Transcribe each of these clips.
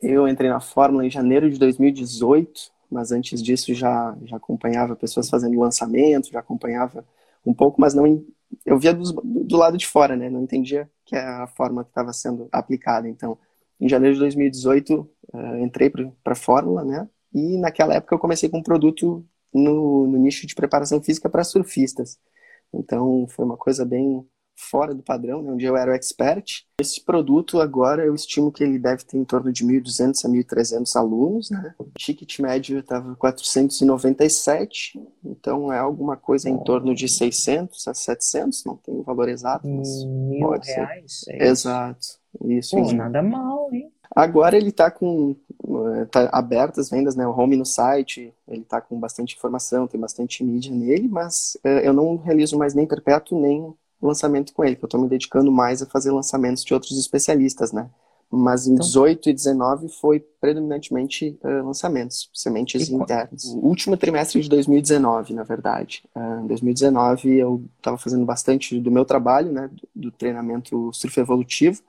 Eu entrei na Fórmula em janeiro de 2018, mas antes disso já, já acompanhava pessoas fazendo lançamento, já acompanhava um pouco, mas não eu via do, do lado de fora, né? Não entendia que é a forma que estava sendo aplicada. Então, em janeiro de 2018, uh, entrei para a Fórmula, né? E naquela época eu comecei com um produto no, no nicho de preparação física para surfistas. Então, foi uma coisa bem fora do padrão, né, onde eu era o expert. Esse produto agora eu estimo que ele deve ter em torno de 1.200 a 1.300 alunos, né? O ticket médio estava 497, então é alguma coisa em torno de 600 a 700, não tem o valor exato, mas Mil pode reais? Ser. É Exato, isso. Pô, nada mal, hein? Agora ele está com eh, tá aberto as vendas, né? O home no site, ele está com bastante informação, tem bastante mídia nele, mas uh, eu não realizo mais nem perpétuo nem lançamento com ele, que eu estou me dedicando mais a fazer lançamentos de outros especialistas, né? Mas em então, 18 e 19 foi predominantemente uh, lançamentos, sementes internas. O último trimestre de 2019, na verdade. Uh, em 2019 eu estava fazendo bastante do meu trabalho, né, do, do, treinamento surf evolutivo,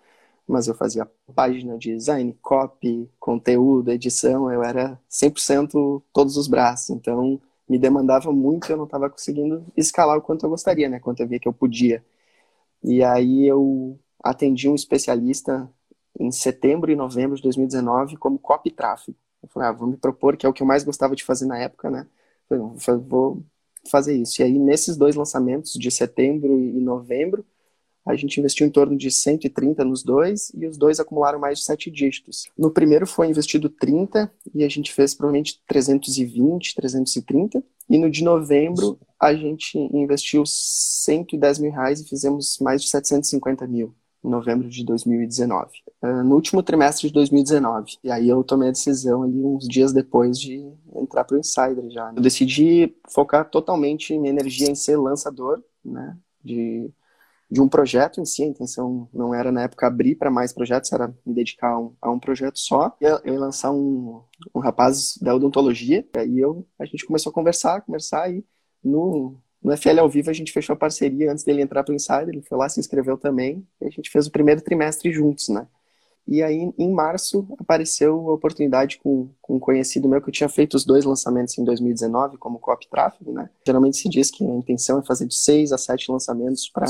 mas eu fazia página de design, copy, conteúdo, edição, eu era 100% todos os braços. Então me demandava muito, eu não estava conseguindo escalar o quanto eu gostaria, né? Quanto eu via que eu podia. E aí eu atendi um especialista em setembro e novembro de 2019 como copy tráfego. Eu falei, ah, vou me propor, que é o que eu mais gostava de fazer na época, né? Falei, vou fazer isso. E aí, nesses dois lançamentos, de setembro e novembro, a gente investiu em torno de 130 nos dois e os dois acumularam mais de sete dígitos. No primeiro foi investido 30 e a gente fez provavelmente 320, 330. E no de novembro a gente investiu 110 mil reais e fizemos mais de 750 mil em novembro de 2019. Uh, no último trimestre de 2019. E aí eu tomei a decisão ali uns dias depois de entrar para o Insider já. Eu decidi focar totalmente minha energia em ser lançador, né? De de um projeto em si, a intenção não era na época abrir para mais projetos, era me dedicar a um, a um projeto só. Eu, eu ia lançar um, um rapaz da odontologia, e aí eu, a gente começou a conversar, conversar, e no, no FL ao vivo a gente fechou a parceria antes dele entrar para o Insider, ele foi lá, se inscreveu também, e a gente fez o primeiro trimestre juntos, né? E aí, em março, apareceu a oportunidade com, com um conhecido meu que eu tinha feito os dois lançamentos em 2019 como copy tráfego, né? Geralmente se diz que a intenção é fazer de seis a sete lançamentos para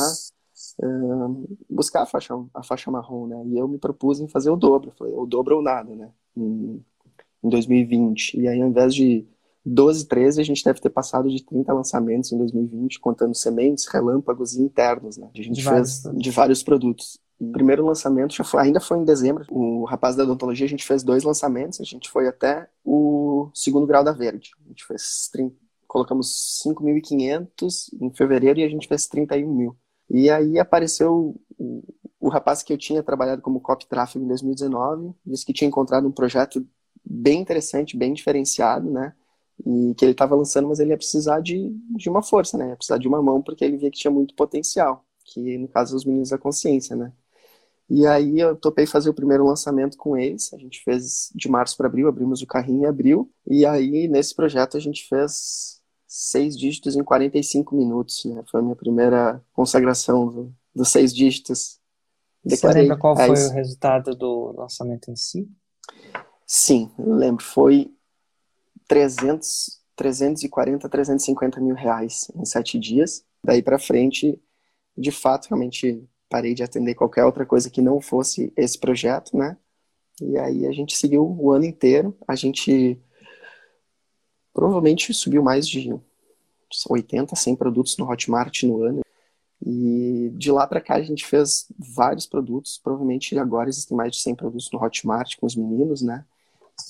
buscar a faixa, a faixa marrom, né? E eu me propus em fazer o dobro. Falei, o dobro ou nada, né? Em, em 2020. E aí, ao invés de 12, 13, a gente deve ter passado de 30 lançamentos em 2020, contando sementes, relâmpagos e internos, né? A gente de fez vários. de vários produtos. O primeiro lançamento já foi, ainda foi em dezembro. O rapaz da odontologia, a gente fez dois lançamentos. A gente foi até o segundo grau da verde. A gente fez, colocamos 5.500 em fevereiro e a gente fez 31 mil. E aí apareceu o, o rapaz que eu tinha trabalhado como copy tráfego em 2019, disse que tinha encontrado um projeto bem interessante, bem diferenciado, né? E que ele estava lançando, mas ele ia precisar de, de uma força, né? Ia precisar de uma mão, porque ele via que tinha muito potencial, que no caso os meninos da consciência, né? E aí eu topei fazer o primeiro lançamento com eles. A gente fez de março para abril, abrimos o carrinho em abril. E aí nesse projeto a gente fez seis dígitos em 45 minutos. Né? Foi a minha primeira consagração do, dos seis dígitos. Declarei, Você lembra qual foi o resultado do lançamento em si? Sim, eu lembro. Foi 300, 340, 350 mil reais em sete dias. Daí para frente, de fato, realmente parei de atender qualquer outra coisa que não fosse esse projeto, né? E aí a gente seguiu o ano inteiro. A gente provavelmente subiu mais de 80, 100 produtos no Hotmart no ano. E de lá para cá a gente fez vários produtos, provavelmente agora existem mais de 100 produtos no Hotmart com os meninos, né?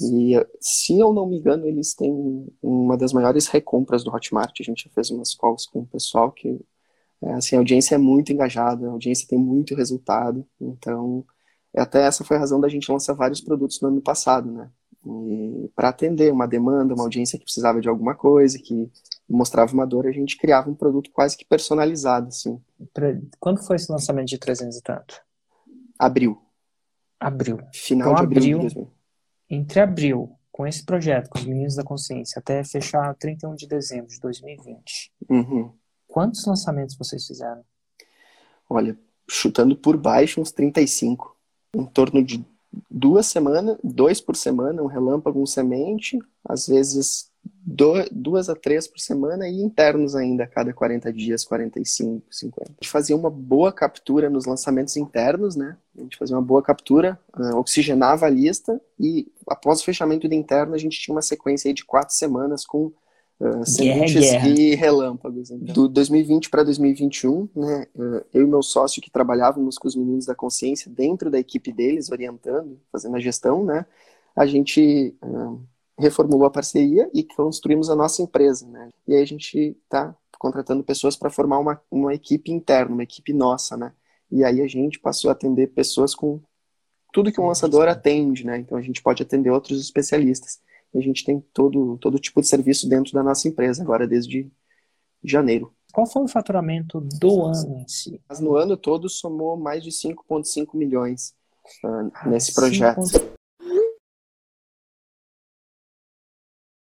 E se eu não me engano, eles têm uma das maiores recompras do Hotmart. A gente já fez umas calls com o pessoal que é, assim, a audiência é muito engajada, a audiência tem muito resultado. Então, até essa foi a razão da gente lançar vários produtos no ano passado, né? Para atender uma demanda, uma audiência que precisava de alguma coisa, que mostrava uma dor, a gente criava um produto quase que personalizado, assim. Quando foi esse lançamento de 300 e tanto? Abril. Abril. Final então, de abril. abril entre abril, com esse projeto, com os Meninos da Consciência, até fechar 31 de dezembro de 2020, uhum. quantos lançamentos vocês fizeram? Olha, chutando por baixo, uns 35. Em torno de duas semanas, dois por semana, um relâmpago, um semente, às vezes do, duas a três por semana e internos ainda, a cada 40 dias, 45, 50. A gente fazia uma boa captura nos lançamentos internos, né? A gente fazia uma boa captura, uh, oxigenava a lista e após o fechamento do interno a gente tinha uma sequência de quatro semanas com uh, sementes guerra. e relâmpagos. Então. Do 2020 para 2021, né, uh, eu e meu sócio que trabalhávamos com os meninos da consciência dentro da equipe deles, orientando, fazendo a gestão, né, a gente uh, reformulou a parceria e construímos a nossa empresa. Né, e aí a gente está contratando pessoas para formar uma, uma equipe interna, uma equipe nossa, né, e aí a gente passou a atender pessoas com tudo que um lançador atende, né, então a gente pode atender outros especialistas a gente tem todo, todo tipo de serviço dentro da nossa empresa, agora desde janeiro. Qual foi o faturamento do ano em si? Mas no ano todo somou mais de 5,5 milhões uh, nesse projeto.